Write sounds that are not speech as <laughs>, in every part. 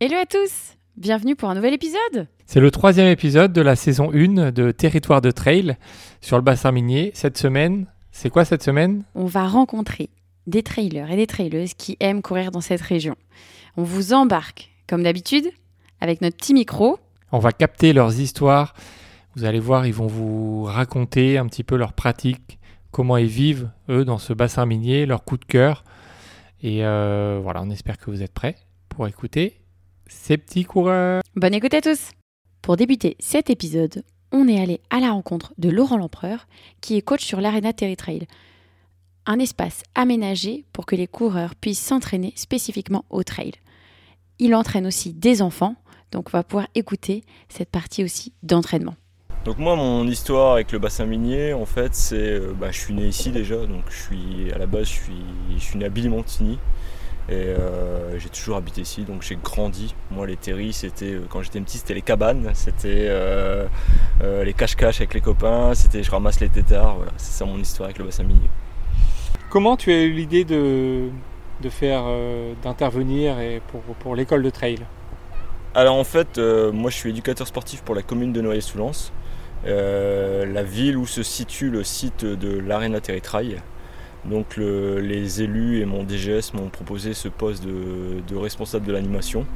Hello à tous Bienvenue pour un nouvel épisode C'est le troisième épisode de la saison 1 de Territoire de Trail sur le bassin minier. Cette semaine, c'est quoi cette semaine? On va rencontrer des trailers et des traileuses qui aiment courir dans cette région. On vous embarque, comme d'habitude, avec notre petit micro. On va capter leurs histoires. Vous allez voir, ils vont vous raconter un petit peu leurs pratiques, comment ils vivent, eux, dans ce bassin minier, leurs coups de cœur. Et euh, voilà, on espère que vous êtes prêts pour écouter ces petits coureurs. Bonne écoute à tous Pour débuter cet épisode, on est allé à la rencontre de Laurent Lempereur, qui est coach sur l'Arena Terry Trail. Un espace aménagé pour que les coureurs puissent s'entraîner spécifiquement au trail. Il entraîne aussi des enfants, donc on va pouvoir écouter cette partie aussi d'entraînement. Donc moi mon histoire avec le bassin minier en fait c'est euh, bah, je suis né ici déjà donc je suis à la base je suis, je suis né à Billy-Montigny et euh, j'ai toujours habité ici donc j'ai grandi. Moi les terris c'était euh, quand j'étais petit c'était les cabanes, c'était euh, les cache-cache avec les copains, c'était je ramasse les tétards, voilà, c'est ça mon histoire avec le bassin minier. Comment tu as eu l'idée de, de faire, euh, d'intervenir et pour, pour l'école de trail? Alors en fait euh, moi je suis éducateur sportif pour la commune de Noyer-sous-Lens, euh, la ville où se situe le site de l'Arena Terry Trail. Donc le- les élus et mon DGS m'ont proposé ce poste de, responsable de l'animation.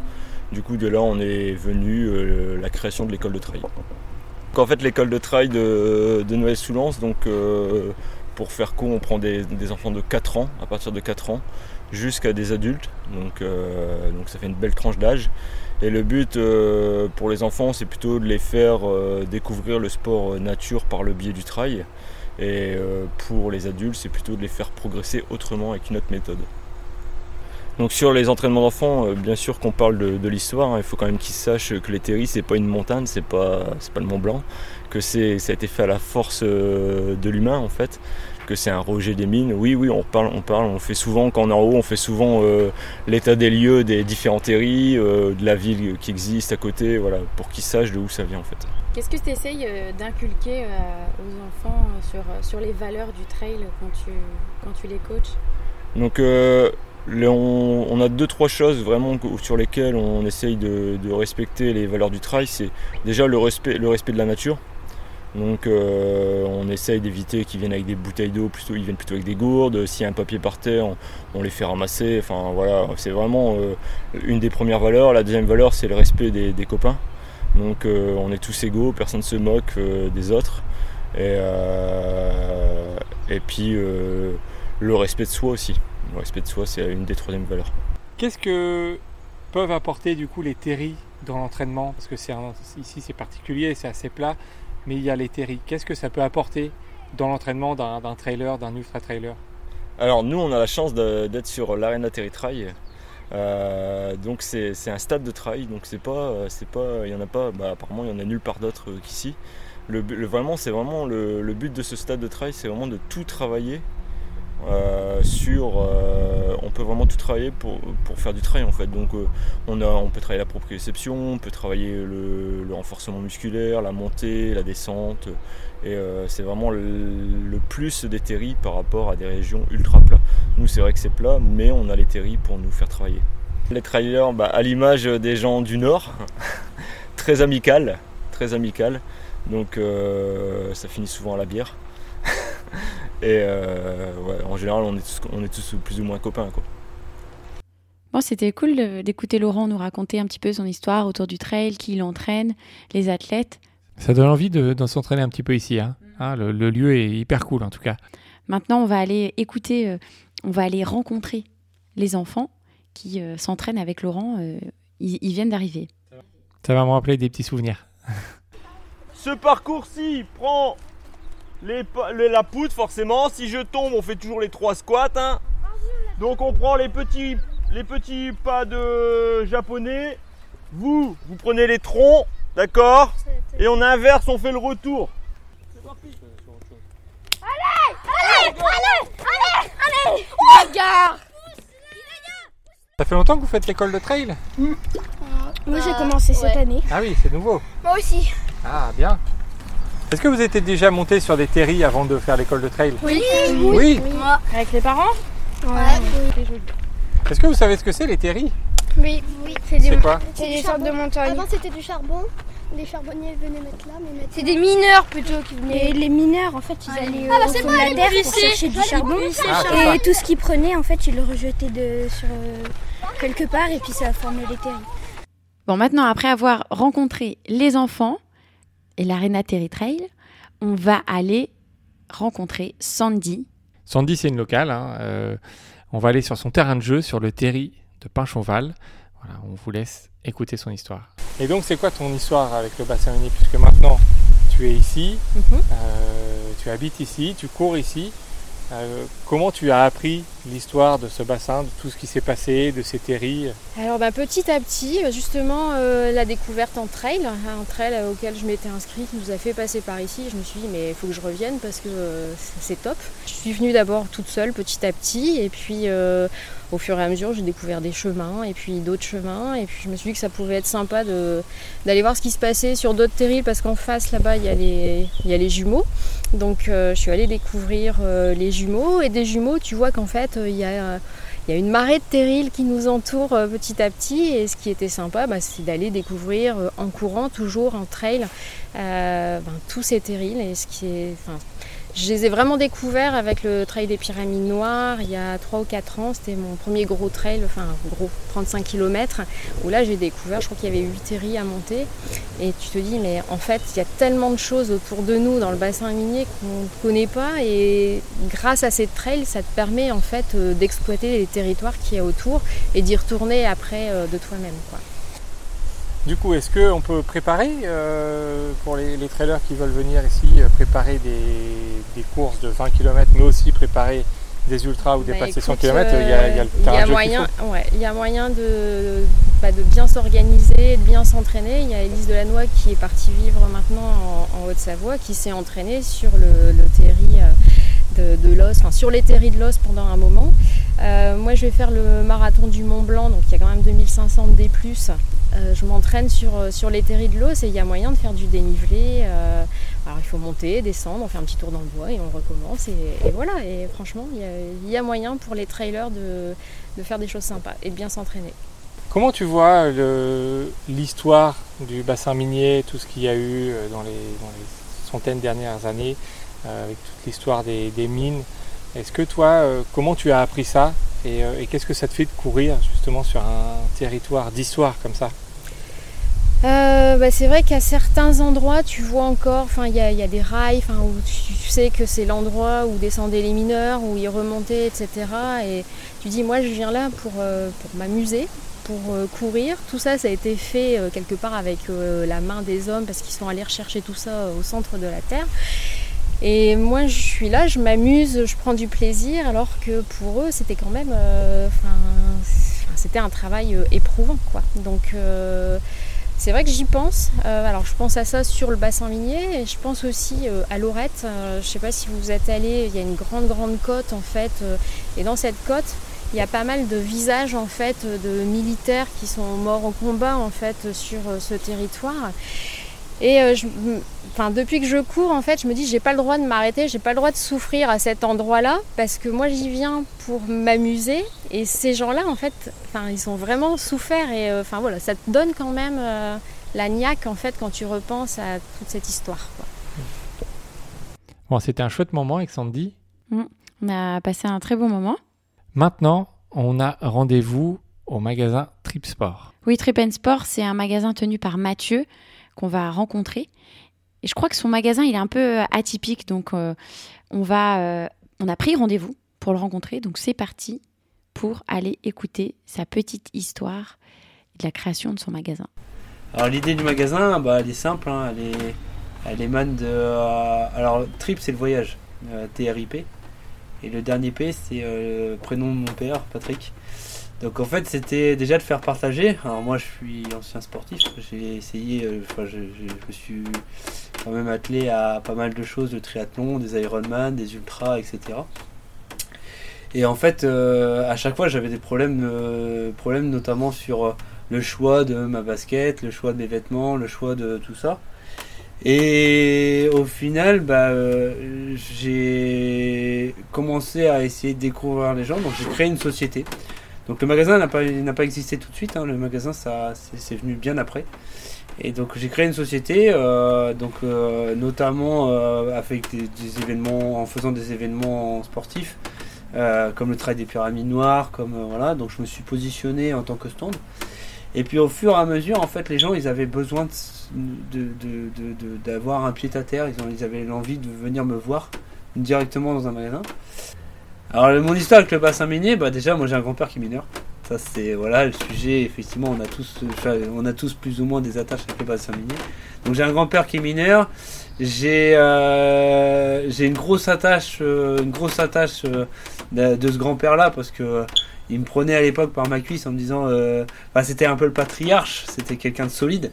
Du coup de là on est venu euh, la création de l'école de trail. Donc, en fait l'école de trail de, Noël-Soulance, donc euh, pour faire court on prend des, enfants de 4 ans, à partir de 4 ans, jusqu'à des adultes. Donc, euh, donc ça fait une belle tranche d'âge. Et le but pour les enfants c'est plutôt de les faire découvrir le sport nature par le biais du trail. Et euh, pour les adultes, c'est plutôt de les faire progresser autrement avec une autre méthode. Donc sur les entraînements d'enfants, euh, bien sûr qu'on parle de, l'histoire, hein, il faut quand même qu'ils sachent que terris c'est pas une montagne, c'est pas pas le Mont Blanc, que ça a été fait à la force euh, de l'humain en fait, que c'est un rejet des mines. Oui oui, on parle on parle, on fait souvent quand on est en haut, on fait souvent euh, l'état des lieux des différents terris, euh, de la ville qui existe à côté, voilà, pour qu'ils sachent de où ça vient en fait. Qu'est-ce que tu essayes d'inculquer aux enfants sur, sur les valeurs du trail quand tu, quand tu les coaches? Donc euh, le- on, on a deux trois choses vraiment sur lesquelles on essaye de, de respecter les valeurs du trail. C'est déjà le respect, le respect de la nature. Donc euh, on essaye d'éviter qu'ils viennent avec des bouteilles d'eau, plutôt ils viennent plutôt avec des gourdes. S'il y a un papier par terre, on, les fait ramasser. Enfin voilà, c'est vraiment euh, une des premières valeurs. La deuxième valeur, c'est le respect des, copains. Donc euh, on est tous égaux, personne ne se moque euh, des autres. Et, euh, puis euh, le respect de soi aussi. Le respect de soi, c'est une des troisièmes valeurs. Qu'est-ce que peuvent apporter du coup les terris dans l'entraînement? Parce que c'est ici c'est particulier, c'est assez plat, mais il y a les terris. Qu'est-ce que ça peut apporter dans l'entraînement d'un trailer, d'un ultra trailer? Alors nous, on a la chance d'être sur l'Arena Terry Trail. Euh, donc c'est un stade de trail, donc c'est pas, c'est pas, il y en a pas, bah, apparemment il y en a nulle part d'autre euh, qu'ici. Le, vraiment, c'est vraiment le but de ce stade de trail, c'est vraiment de tout travailler euh, euh, on peut vraiment tout travailler pour, faire du trail en fait. Euh, on, peut travailler la proprioception, on peut travailler le, renforcement musculaire, la montée, la descente. Et c'est vraiment le, plus des terris par rapport à des régions ultra plats. Nous, c'est vrai que c'est plat, mais on a les terris pour nous faire travailler. Les trailers, bah, à l'image des gens du Nord, <laughs> très amical, très amical. Donc ça finit souvent à la bière. Et euh, ouais, en général, on est, tous, on est tous plus ou moins copains. Quoi. Bon, c'était cool d'écouter Laurent nous raconter un petit peu son histoire autour du trail, qui l'entraîne, les athlètes. Ça donne envie de, de s'entraîner un petit peu ici. hein. Hein, le, le lieu est hyper cool en tout cas. Maintenant, on va aller écouter, euh, on va aller rencontrer les enfants qui euh, s'entraînent avec Laurent. euh, ils, ils viennent d'arriver. Ça va me rappeler des petits souvenirs. Ce parcours-ci prend les, la poudre forcément. Si je tombe, on fait toujours les trois squats. hein. Donc on prend les petits, les petits pas de japonais. Vous, vous prenez les troncs, d'accord? Et on inverse, on fait le retour. Ça fait longtemps que vous faites l'école de trail? Moi j'ai commencé cette année. Ah oui, c'est nouveau. Moi aussi. Ah bien. Est-ce que vous étiez déjà monté sur des terris avant de faire l'école de trail Oui. Oui. Moi. Avec les parents Ouais. Est-ce que vous savez ce que c'est les terris Oui, oui. C'est des, quoi C'est des sortes de montagnes. Avant c'était du charbon. Les charbonniers venaient mettre là, mais C'est des mineurs plutôt qui venaient. Et les mineurs, en fait, ils allaient Ah, bah, au c'est fond moi, de la les terre pour chercher du J'allais charbon. Ah, et ça. tout ce qu'ils prenaient, en fait, ils le rejetaient de, sur euh, quelque part et puis ça a formé les terrils. Bon, maintenant, après avoir rencontré les enfants et l'Arena Terry Trail, on va aller rencontrer Sandy. Sandy, c'est une locale. hein, euh, on va aller sur son terrain de jeu, sur le terri de Pinchonval. Voilà, on vous laisse écouter son histoire. Et donc, c'est quoi ton histoire avec le bassin uni Puisque maintenant, tu es ici, Mhm. euh, tu habites ici, tu cours ici. Euh, comment tu as appris l'histoire de ce bassin, de tout ce qui s'est passé, de ces terris Alors bah, petit à petit, justement, euh, la découverte en trail, un trail auquel je m'étais inscrite, nous a fait passer par ici. Je me suis dit mais il faut que je revienne parce que euh, c'est top. Je suis venue d'abord toute seule, petit à petit, et puis euh, au fur et à mesure, j'ai découvert des chemins et puis d'autres chemins, et puis je me suis dit que ça pouvait être sympa d'aller voir ce qui se passait sur d'autres terrils parce qu'en face là-bas il y, y a les jumeaux. Donc euh, je suis allée découvrir euh, les jumeaux et des jumeaux, tu vois qu'en fait euh, il y a une marée de terrils qui nous entoure petit à petit et ce qui était sympa, bah, c'est d'aller découvrir en courant, toujours en trail, ben, tous ces terrils. Et ce qui est, je les ai vraiment découverts avec le trail des pyramides noires il y a 3 ou 4 ans. C'était mon premier gros trail, enfin gros 35 km, où là j'ai découvert, je crois qu'il y avait 8 terrils à monter. Et tu te dis, mais en fait, il y a tellement de choses autour de nous dans le bassin minier qu'on ne connaît pas. Et grâce à ces trails, ça te permet en fait euh, d'exploiter les territoires qu'il y a autour et d'y retourner après euh, de toi-même. Du coup, est-ce qu'on peut préparer euh, pour les, les trailers qui veulent venir ici, euh, préparer des, des courses de 20 km, mais aussi préparer des ultras ou Bah, dépasser 100 écoute, km Il y a, y a le il y a moyen, ouais, il y a moyen de, bah, de bien s'organiser, de bien s'entraîner. Il y a Élise Delannoy qui est partie vivre maintenant en, en Haute-Savoie, qui s'est entraînée sur le, le terri euh, de, l'os, enfin sur les terris de l'os pendant un moment. Euh, moi, je vais faire le marathon du Mont Blanc, donc il y a quand même 2500 D+. Euh, je m'entraîne sur, euh, sur les terris de l'os et il y a moyen de faire du dénivelé. euh, alors il faut monter, descendre, on fait un petit tour dans le bois et on recommence. Et, voilà, et franchement, il y, a, moyen pour les trailers de, de faire des choses sympas et de bien s'entraîner. Comment tu vois l'histoire du bassin minier, tout ce qu'il y a eu dans les, dans les centaines dernières années, avec toute l'histoire des, mines Est-ce que toi, euh, comment tu as appris ça et, euh, et qu'est-ce que ça te fait de courir justement sur un territoire d'histoire comme ça? Euh, bah, c'est vrai qu'à certains endroits, tu vois encore, il y, a- des rails, où tu, sais que c'est l'endroit où descendaient les mineurs, où ils remontaient, etc. Et tu dis, moi, je viens là pour, euh, pour m'amuser, pour euh, courir. Tout ça, ça a été fait euh, quelque part avec euh, la main des hommes, parce qu'ils sont allés rechercher tout ça euh, au centre de la terre. Et moi, je suis là, je m'amuse, je prends du plaisir, alors que pour eux, c'était quand même, euh, c'était un travail euh, éprouvant, quoi. Donc euh, c'est vrai que j'y pense. Euh, alors je pense à ça sur le bassin minier et je pense aussi à Lorette. Je ne sais pas si vous êtes allé, il y a une grande grande côte en fait. et dans cette côte, il y a pas mal de visages en fait de militaires qui sont morts au combat en fait sur ce territoire. Et euh, je- enfin, depuis que je cours, en fait, je me dis j'ai pas le droit de m'arrêter, j'ai pas le droit de souffrir à cet endroit-là parce que moi j'y viens pour m'amuser et ces gens-là, en fait, enfin, ils ont vraiment souffert et euh, enfin voilà, ça te donne quand même euh, la niaque en fait quand tu repenses à toute cette histoire. quoi. Bon, c'était un chouette moment avec Sandy. On a passé un très bon moment. Maintenant, on a rendez-vous au magasin Trip Sport. Oui, Trip and Sport, c'est un magasin tenu par Mathieu qu'on va rencontrer. Et je crois que son magasin, il est un peu euh, atypique. Donc, euh, on, va, euh, on a pris rendez-vous pour le rencontrer. Donc, c'est parti pour aller écouter sa petite histoire de la création de son magasin. Alors l'idée du magasin, bah, elle est simple, hein, elle, est, elle émane de... alors trip c'est le voyage, TRIP. Et le dernier P c'est le prénom de mon père, Patrick. Donc en fait c'était déjà de faire partager. Alors moi je suis ancien sportif, j'ai essayé, euh, je, me suis quand même attelé à pas mal de choses, de triathlon, des Ironman, des ultras, etc. Et en fait euh, à chaque fois j'avais des problèmes, euh, problèmes notamment sur... le choix de ma basket, le choix de mes vêtements, le choix de tout ça. Et au final, bah, j'ai commencé à essayer de découvrir les gens. Donc j'ai créé une société. Donc le magasin n'a pas, n'a pas existé tout de suite, hein. le magasin ça, c'est, venu bien après. Et donc j'ai créé une société, euh, donc euh, notamment euh, avec des, événements, en faisant des événements sportifs, comme le trail des pyramides noires, comme voilà. Donc je me suis positionné en tant que stand. Et puis au fur et à mesure, en fait, les gens, ils avaient besoin de- d'avoir un pied à terre. Ils, ont, ils avaient l'envie de venir me voir directement dans un magasin. Alors mon histoire avec le bassin minier, bah déjà, moi j'ai un grand-père qui est mineur. Ça c'est voilà le sujet. Effectivement, on a tous, on a tous plus ou moins des attaches avec le bassin minier. Donc j'ai un grand-père qui est mineur. J'ai euh, j'ai une grosse attache, euh, une grosse attache euh, de, ce grand-père là parce que il me prenait à l'époque par ma cuisse en me disant, euh, c'était un peu le patriarche, c'était quelqu'un de solide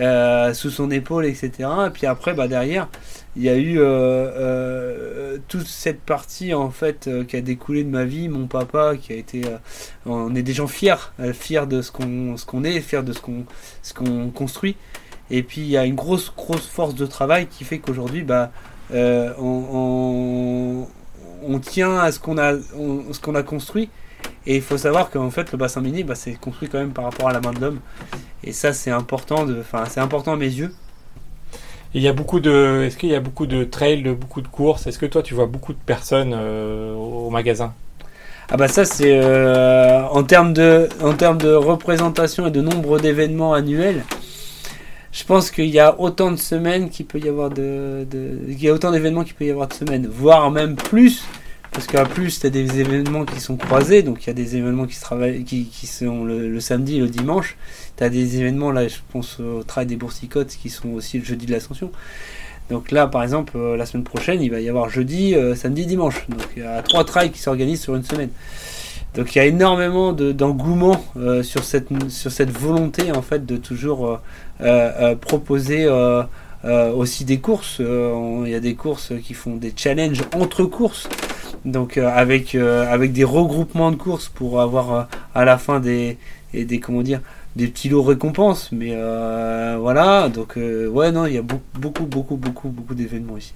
euh, sous son épaule, etc. Et puis après, bah derrière, il y a eu euh, euh, toute cette partie en fait euh, qui a découlé de ma vie, mon papa qui a été, on est des gens fiers, fiers de ce qu'on ce qu'on est, fiers de ce qu'on ce qu'on construit. Et puis il y a une grosse grosse force de travail qui fait qu'aujourd'hui, bah on, on, tient à ce qu'on a ce qu'on a construit. Et il faut savoir qu'en fait le bassin minier, bah, c'est construit quand même par rapport à la main de l'homme. Et ça c'est important de, c'est important à mes yeux. Il y a beaucoup de. Est-ce qu'il y a beaucoup de trails, de beaucoup de courses? Est-ce que toi, tu vois beaucoup de personnes euh, au magasin? Ah bah ça c'est euh, en termes de en termes de représentation et de nombre d'événements annuels. Je pense qu'il y a autant de semaines qu'il peut y avoir de il y a autant d'événements qu'il peut y avoir de semaines, voire même plus. Parce qu'à plus, tu as des événements qui sont croisés, donc il y a des événements qui se travaillent, qui, sont le, samedi et le dimanche. Tu as des événements, là, je pense au trail des boursicotes, qui sont aussi le jeudi de l'Ascension. Donc là, par exemple, euh, la semaine prochaine, il va y avoir jeudi, euh, samedi, dimanche. Donc il y a trois trails qui s'organisent sur une semaine. Donc il y a énormément de- d'engouement euh, sur cette sur cette volonté en fait de toujours proposer aussi des courses. Il y a des courses qui font des challenges entre courses. Donc euh, avec euh, avec des regroupements de courses pour avoir euh, à la fin des et des comment dire des petits lots récompenses. Mais voilà, donc ouais non, il y a beaucoup beaucoup beaucoup beaucoup beaucoup d'événements ici.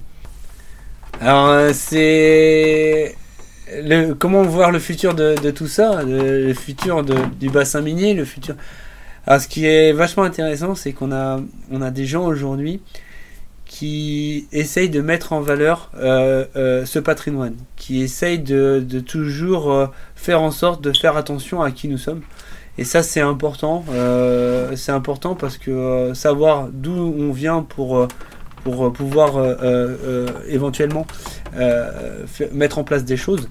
Alors c'est le, comment voir le futur de, de tout ça, le, le futur de- du bassin minier, le futur. Alors, ce qui est vachement intéressant, c'est qu'on a, on a des gens aujourd'hui qui essayent de mettre en valeur euh, euh, ce patrimoine, qui essayent de, toujours euh, faire en sorte de faire attention à qui nous sommes. Et ça, c'est important. c'est important parce que savoir d'où on vient pour, pour pouvoir éventuellement mettre en place des choses.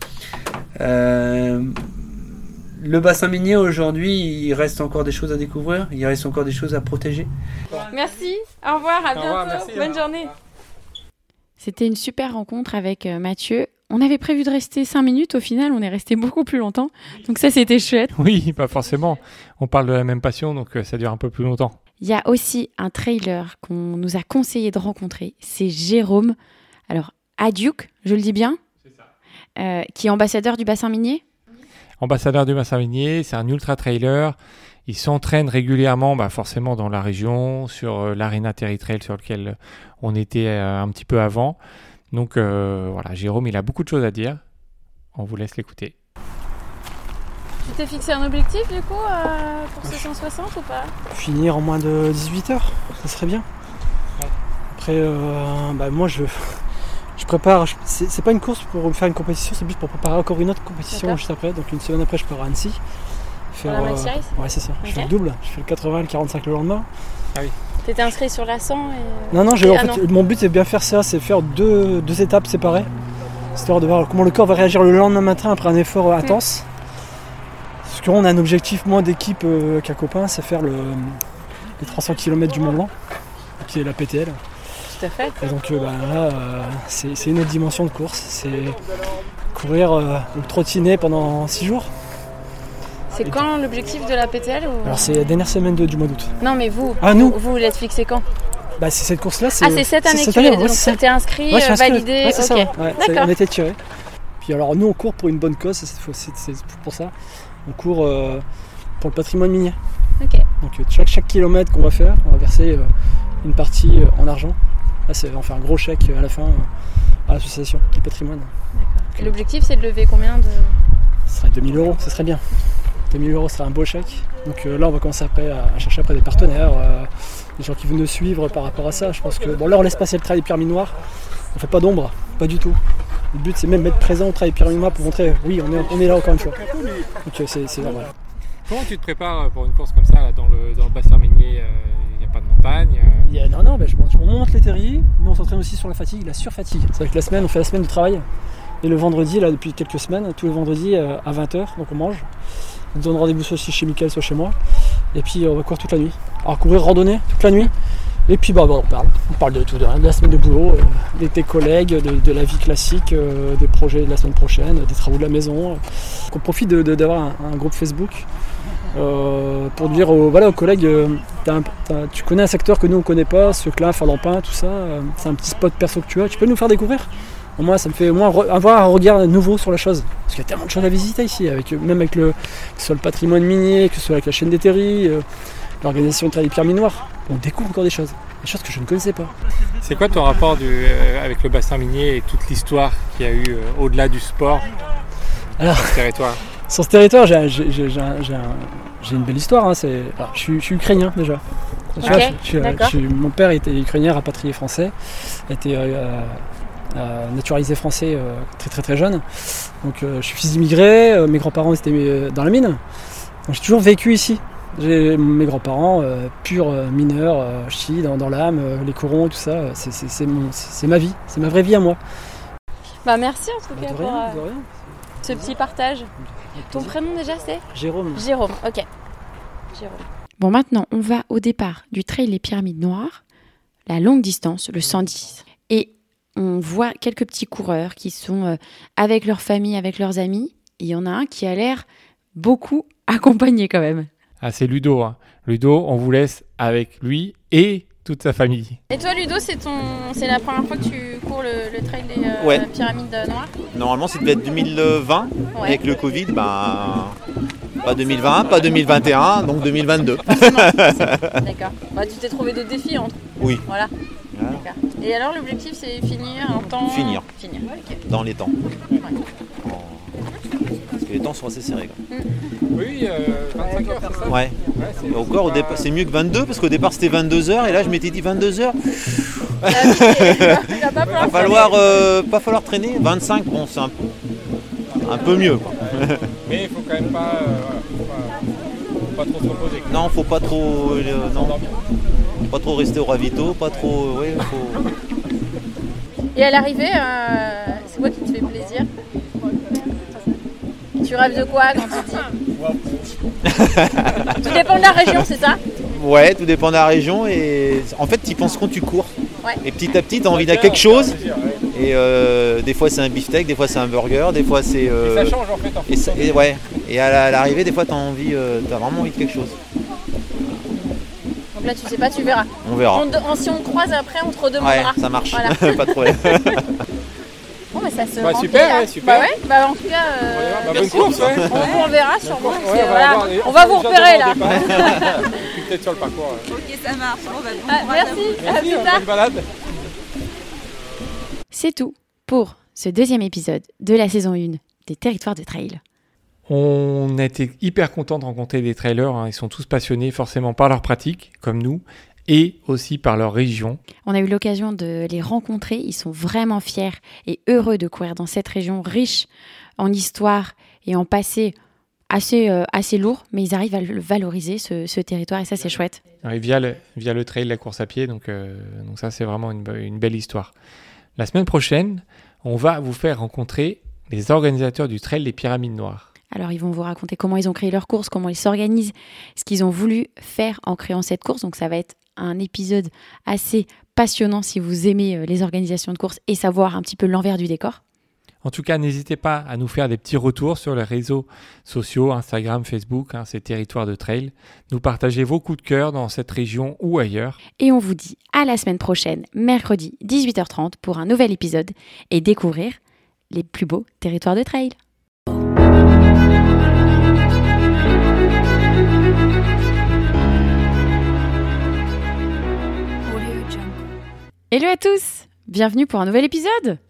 Le bassin minier aujourd'hui, il reste encore des choses à découvrir, il reste encore des choses à protéger. Merci, au revoir, à revoir, bientôt, merci, bonne journée. C'était une super rencontre avec euh, Mathieu. On avait prévu de rester 5 minutes, au final on est resté beaucoup plus longtemps. Donc ça c'était chouette. Oui, pas forcément. On parle de la même passion, donc euh, ça dure un peu plus longtemps. Il y a aussi un trailer qu'on nous a conseillé de rencontrer. C'est Jérôme. Alors, Aduke, je le dis bien Euh, Qui est ambassadeur du bassin minier Ambassadeur du minier, c'est un ultra trailer. Il s'entraîne régulièrement, bah forcément dans la région, sur euh, l'Arena Terry Trail sur lequel on était euh, un petit peu avant. Donc euh, voilà, Jérôme, il a beaucoup de choses à dire. On vous laisse l'écouter. Tu t'es fixé un objectif du coup euh, pour ce 160 ou pas? Finir en moins de 18 heures, ça serait bien. Après, euh, bah, moi je, je prépare, c'est pas une course pour me faire une compétition, c'est plus pour préparer encore une autre compétition juste après. Donc une semaine après, je pars à Annecy. Faire, la Maxi euh, Race Ouais, c'est ça. Je fais le double, je fais le 80 et le 45 le lendemain. T'étais inscrit sur la 100 et... Non, non, j'ai- Et- en ah fait, mon but c'est bien faire ça, c'est faire deux, deux étapes séparées, histoire de voir comment le corps va réagir le lendemain matin après un effort euh, intense. Parce qu'on a un objectif, moi, d'équipe euh, qu'un copain, c'est faire le, les 300 km du Mont Blanc, qui est la PTL. Tout à fait. Et donc euh, bah, là, euh, c'est c'est une autre dimension de course, c'est courir euh, ou trottiner pendant 6 jours. C'est quand l'objectif de la PTL ou... Alors c'est la dernière semaine de- du mois d'août. Non mais vous, Ah, nous vous, vous l'êtes fixé quand? Bah c'est cette course-là, c'est... Ah c'est cette année que tu année, l'as ouais, donc c'est ça. t'es inscrit, Ouais, inscrit. validé, Ouais, c'est ça, ok. c'est- D'accord. on était tirés. Puis alors nous on court pour une bonne cause, cette fois, c'est c'est pour ça. On court euh, pour le patrimoine minier. Ok. Donc chaque, chaque kilomètre qu'on va faire, on va verser euh, une partie euh, en argent. Là c'est, on fait un gros chèque à la fin euh, à l'association du patrimoine. Et L'objectif c'est de lever combien de... Ce serait 2000 euros, ce serait bien. Tes 1000 euros sera un beau chèque. Donc euh, là, on va commencer après à, à chercher après des partenaires, euh, des gens qui veulent nous suivre par rapport à ça. Je pense que bon, là, on laisse passer le travail des noires. On fait pas d'ombre, pas du tout. Le but, c'est même d'être présent au travail des noires pour montrer, oui, on est, on est là encore une fois. Donc euh, c'est c'est normal. Comment tu te prépares pour une course comme ça là, dans, le, dans le bassin minier De euh, non, non, ben, je, pense- on monte les terriers, mais on s'entraîne aussi sur la fatigue, la surfatigue. C'est vrai que la semaine, on fait la semaine de travail. Et le vendredi, là, depuis quelques semaines, tous les vendredis euh, à 20h, donc on mange. On donne rendez-vous soit chez Michael, soit chez moi. Et puis on va courir toute la nuit. Alors courir, randonnée toute la nuit. Et puis bah, bah, on parle. On parle de tout, de, de la semaine de boulot, euh, des, des collègues, de, de la vie classique, euh, des projets de la semaine prochaine, des travaux de la maison. On profite de- de- d'avoir un groupe Facebook euh, pour dire aux, voilà, aux collègues, euh, t'as un- t'as- tu connais un secteur que nous on connaît pas, ce là Falampin, tout ça, euh, c'est un petit spot perso que tu as, tu peux nous faire découvrir? Au moins ça me fait au moins re- avoir un regard nouveau sur la chose. Parce qu'il y a tellement de choses à visiter ici, avec, même avec le, que ce soit le patrimoine minier, que ce soit avec la chaîne des terries, l'organisation de des pierres minoires. On découvre encore des choses, des choses que je ne connaissais pas. C'est quoi ton rapport du, avec le bassin minier et toute l'histoire qu'il y a eu au-delà du sport? Alors- territoire Sur ce territoire, j'ai j'ai- j'ai- j'ai un- j'ai un- j'ai une belle histoire. hein, alors, je, suis, je suis ukrainien déjà. Vois, je- je suis- mon père était ukrainien, rapatrié français, été euh, euh, naturalisé français euh, très très très jeune. Donc euh, je suis fils d'immigrés, euh, mes grands-parents étaient euh, dans la mine. Donc, j'ai toujours vécu ici. J'ai mes grands-parents, euh, purs euh, mineurs, euh, ch'tis dans, dans l'âme, euh, les corons, tout ça. euh, c'est- ma vie, c'est ma vraie vie à moi. Bah merci en tout De cas rien, euh, ce petit partage. Ton prénom déjà c'est Jérôme. Jérôme, ok. Jérôme. Bon, maintenant, on va au départ du trail Les Pyramides Noires, la longue distance, le 110. Et on voit quelques petits coureurs qui sont euh, avec leur famille, avec leurs amis. Il y en a un qui a l'air beaucoup <laughs> accompagné quand même. Ah, c'est Ludo. hein. Ludo, on vous laisse avec lui et toute sa famille. Et toi Ludo, c'est ton c'est la première fois que tu cours le, le trail des euh, Ouais. pyramides noires? Normalement, ça devait être 2020. Ouais. Avec le Covid, ben, pas 2020, pas 2021, donc 2022. <laughs> D'accord. Bah tu t'es trouvé d'autres défis entre. Oui. Voilà. Et alors l'objectif c'est finir en temps. Finir. Finir. Dans les temps. En- que les temps sont assez serrés. quoi. Oui, 25 heures, c'est ça Ouais. Et encore, au départ, c'est mieux que 22 parce qu'au départ c'était 22 heures et là je m'étais dit 22 heures. Il <laughs> va falloir, euh, pas falloir traîner. 25, bon, c'est un, un peu mieux. quoi. <laughs> Mais il faut quand même pas, euh, pas, trop se reposer. Non, faut pas trop, euh, non, pas trop rester au ravito, pas trop, ouais, faut. Et à l'arrivée, euh, c'est quoi qui te fait Tu rêves de quoi quand tu dis <laughs> Tout dépend de la région, c'est ça Ouais, tout dépend de la région et en fait, tu penses quand tu cours. Ouais. Et petit à petit, tu as envie de quelque chose. Et euh, des fois, c'est un beefsteak, des fois, c'est un burger, des fois, c'est. euh, Ça change en fait en et, ça- et ouais. Et à la- à l'arrivée, des fois, tu as envie, euh, t'as vraiment envie de quelque chose. Donc là, tu sais pas, tu verras. On verra. On si on te croise après, on te Ouais, redemandera. ça marche. Voilà. <laughs> pas de problème. <laughs> Bon, mais ça se Bah, super, ouais, super. Bah ouais, bah en tout cas, euh, Bah, bonne course, ouais. on vous reverra sûrement. parce que, Ouais, on va voilà, avoir des- on va vous repérer là. <laughs> <laughs> Peut-être sur le parcours. euh. Ah, merci, à Merci, plus tard. bonne balade. C'est tout pour ce deuxième épisode de la saison 1 des Territoires de Trail. On a été hyper content de rencontrer des trailers. hein. Ils sont tous passionnés forcément par leur pratique, comme nous, et aussi par leur région. On a eu l'occasion de les rencontrer. Ils sont vraiment fiers et heureux de courir dans cette région riche en histoire et en passé assez, euh, assez lourd, mais ils arrivent à le valoriser, ce, ce territoire, et ça, c'est chouette. Via, le, via le trail, la course à pied. Donc, euh, donc ça, c'est vraiment une belle histoire. La semaine prochaine, on va vous faire rencontrer les organisateurs du trail des Pyramides Noires. Alors, ils vont vous raconter comment ils ont créé leur course, comment ils s'organisent, ce qu'ils ont voulu faire en créant cette course. Donc, ça va être un épisode assez passionnant si vous aimez euh, les organisations de course et savoir un petit peu l'envers du décor. En tout cas, n'hésitez pas à nous faire des petits retours sur les réseaux sociaux, Instagram, Facebook, hein, ces territoires de trail. Nous partager vos coups de cœur dans cette région ou ailleurs. Et on vous dit à la semaine prochaine, mercredi 18h30, pour un nouvel épisode et découvrir les plus beaux territoires de trail. Hello à tous. Bienvenue pour un nouvel épisode